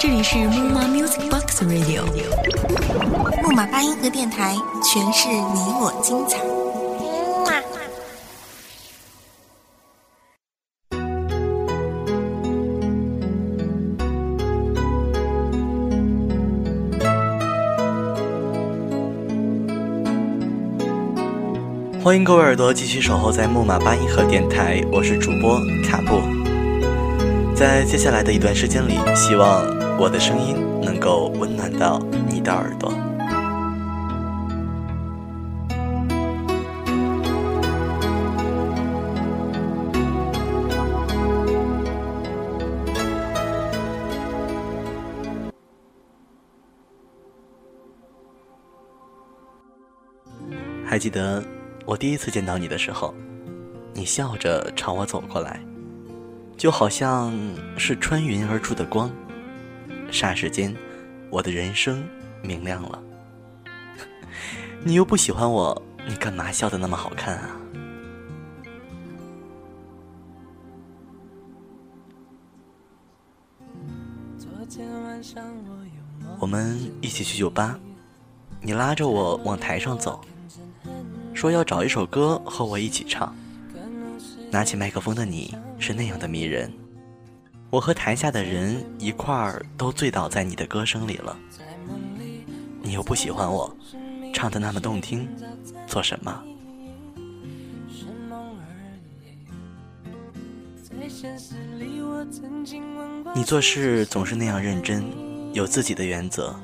这里是木马 Music Box Radio，木马八音盒电台，诠释你我精彩。欢迎各位耳朵继续守候在木马八音盒电台，我是主播卡布。在接下来的一段时间里，希望我的声音能够温暖到你的耳朵。还记得我第一次见到你的时候，你笑着朝我走过来，就好像是穿云而出的光，霎时间，我的人生明亮了。你又不喜欢我，你干嘛笑得那么好看啊？我们一起去酒吧，你拉着我往台上走。说要找一首歌和我一起唱。拿起麦克风的你是那样的迷人，我和台下的人一块儿都醉倒在你的歌声里了。你又不喜欢我，唱的那么动听，做什么？你做事总是那样认真，有自己的原则。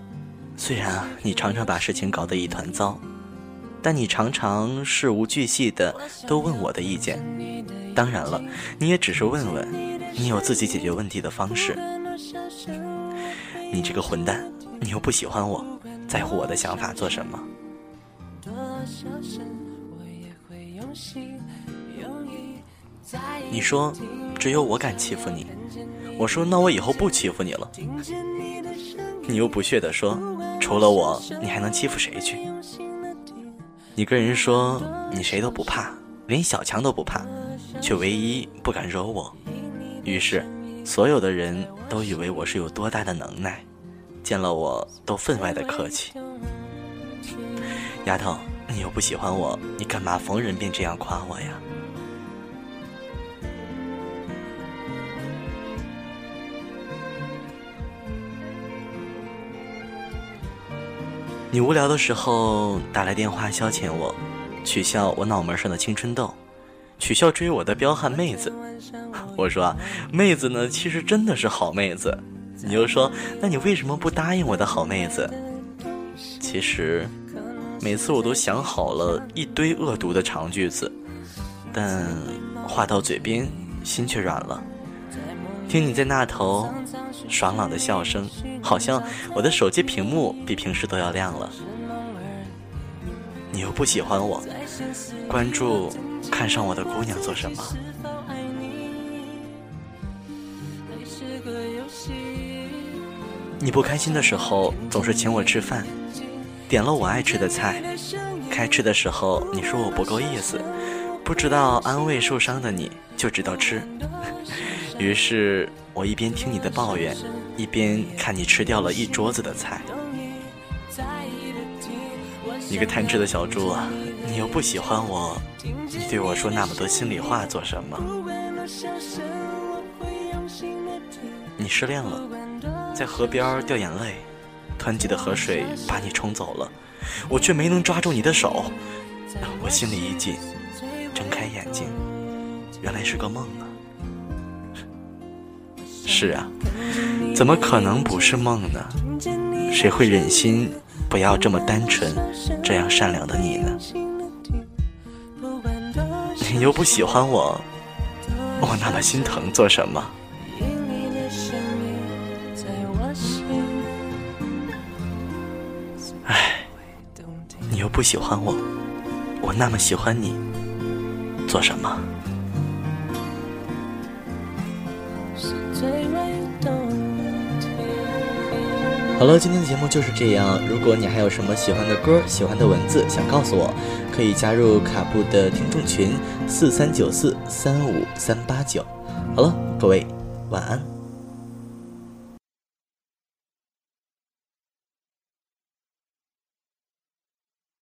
虽然，你常常把事情搞得一团糟。但你常常事无巨细的都问我的意见，当然了，你也只是问问，你有自己解决问题的方式。你这个混蛋，你又不喜欢我，在乎我的想法做什么？你说只有我敢欺负你，我说那我以后不欺负你了。你又不屑的说，除了我，你还能欺负谁去？你跟人说你谁都不怕，连小强都不怕，却唯一不敢惹我。于是，所有的人都以为我是有多大的能耐，见了我都分外的客气。丫头，你又不喜欢我，你干嘛逢人便这样夸我呀？你无聊的时候打来电话消遣我，取笑我脑门上的青春痘，取笑追我的彪悍妹子。我说啊，妹子呢，其实真的是好妹子。你又说，那你为什么不答应我的好妹子？其实，每次我都想好了一堆恶毒的长句子，但话到嘴边，心却软了。听你在那头爽朗的笑声，好像我的手机屏幕比平时都要亮了。你又不喜欢我，关注看上我的姑娘做什么？你不开心的时候总是请我吃饭，点了我爱吃的菜，开吃的时候你说我不够意思，不知道安慰受伤的你，就知道吃。于是我一边听你的抱怨，一边看你吃掉了一桌子的菜。你个贪吃的小猪啊！你又不喜欢我，你对我说那么多心里话做什么？你失恋了，在河边掉眼泪，湍急的河水把你冲走了，我却没能抓住你的手。我心里一紧，睁开眼睛，原来是个梦啊！是啊，怎么可能不是梦呢？谁会忍心不要这么单纯、这样善良的你呢？你又不喜欢我，我那么心疼做什么？唉，你又不喜欢我，我那么喜欢你，做什么？好了，今天的节目就是这样。如果你还有什么喜欢的歌、喜欢的文字想告诉我，可以加入卡布的听众群四三九四三五三八九。好了，各位，晚安。